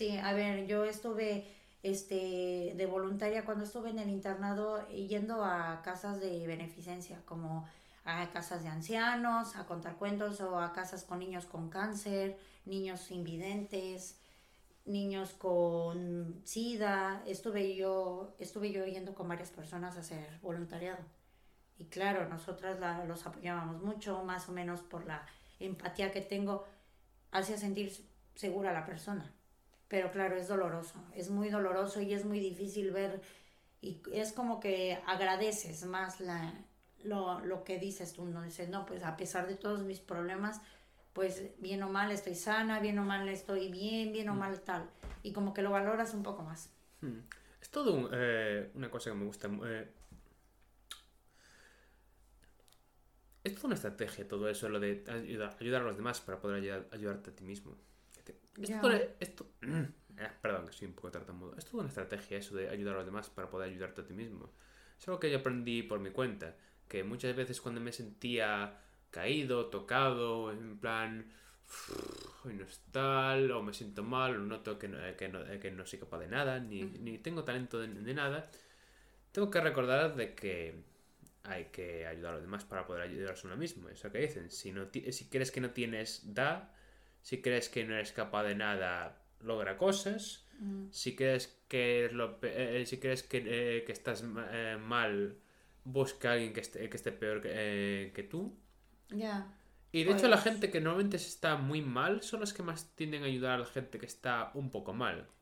Sí, a ver, yo estuve este, de voluntaria cuando estuve en el internado yendo a casas de beneficencia, como a casas de ancianos, a contar cuentos o a casas con niños con cáncer, niños invidentes, niños con sida. Estuve yo, estuve yo yendo con varias personas a hacer voluntariado. Y claro, nosotras la, los apoyábamos mucho, más o menos por la empatía que tengo, hacía sentir segura a la persona. Pero claro, es doloroso, es muy doloroso y es muy difícil ver y es como que agradeces más la, lo, lo que dices tú, no dices, no, pues a pesar de todos mis problemas, pues bien o mal estoy sana, bien o mal estoy bien, bien o mm. mal tal. Y como que lo valoras un poco más. Hmm. Es todo eh, una cosa que me gusta. Eh, es toda una estrategia todo eso, lo de ayudar, ayudar a los demás para poder ayudarte a ti mismo. Esto, esto eh, perdón, que soy un poco tartamudo. Es toda una estrategia eso de ayudar a los demás para poder ayudarte a ti mismo. Es algo que yo aprendí por mi cuenta. Que muchas veces cuando me sentía caído, tocado, en plan, hoy no es tal, o me siento mal, o noto que no, que no, que no soy capaz de nada, ni, ni tengo talento de, nada, tengo que recordar de que hay que ayudar a los demás para poder ayudarse a uno mismo. Eso que dicen, si, no, si crees que no tienes, da, si crees que no eres capaz de nada, logra cosas, si crees que, lo, eh, si crees que, eh, que estás eh, mal, busca a alguien que esté, que esté peor que, que tú. Ya. Y de hecho la pues gente que normalmente está muy mal son los que más tienden a ayudar a la gente que está un poco mal.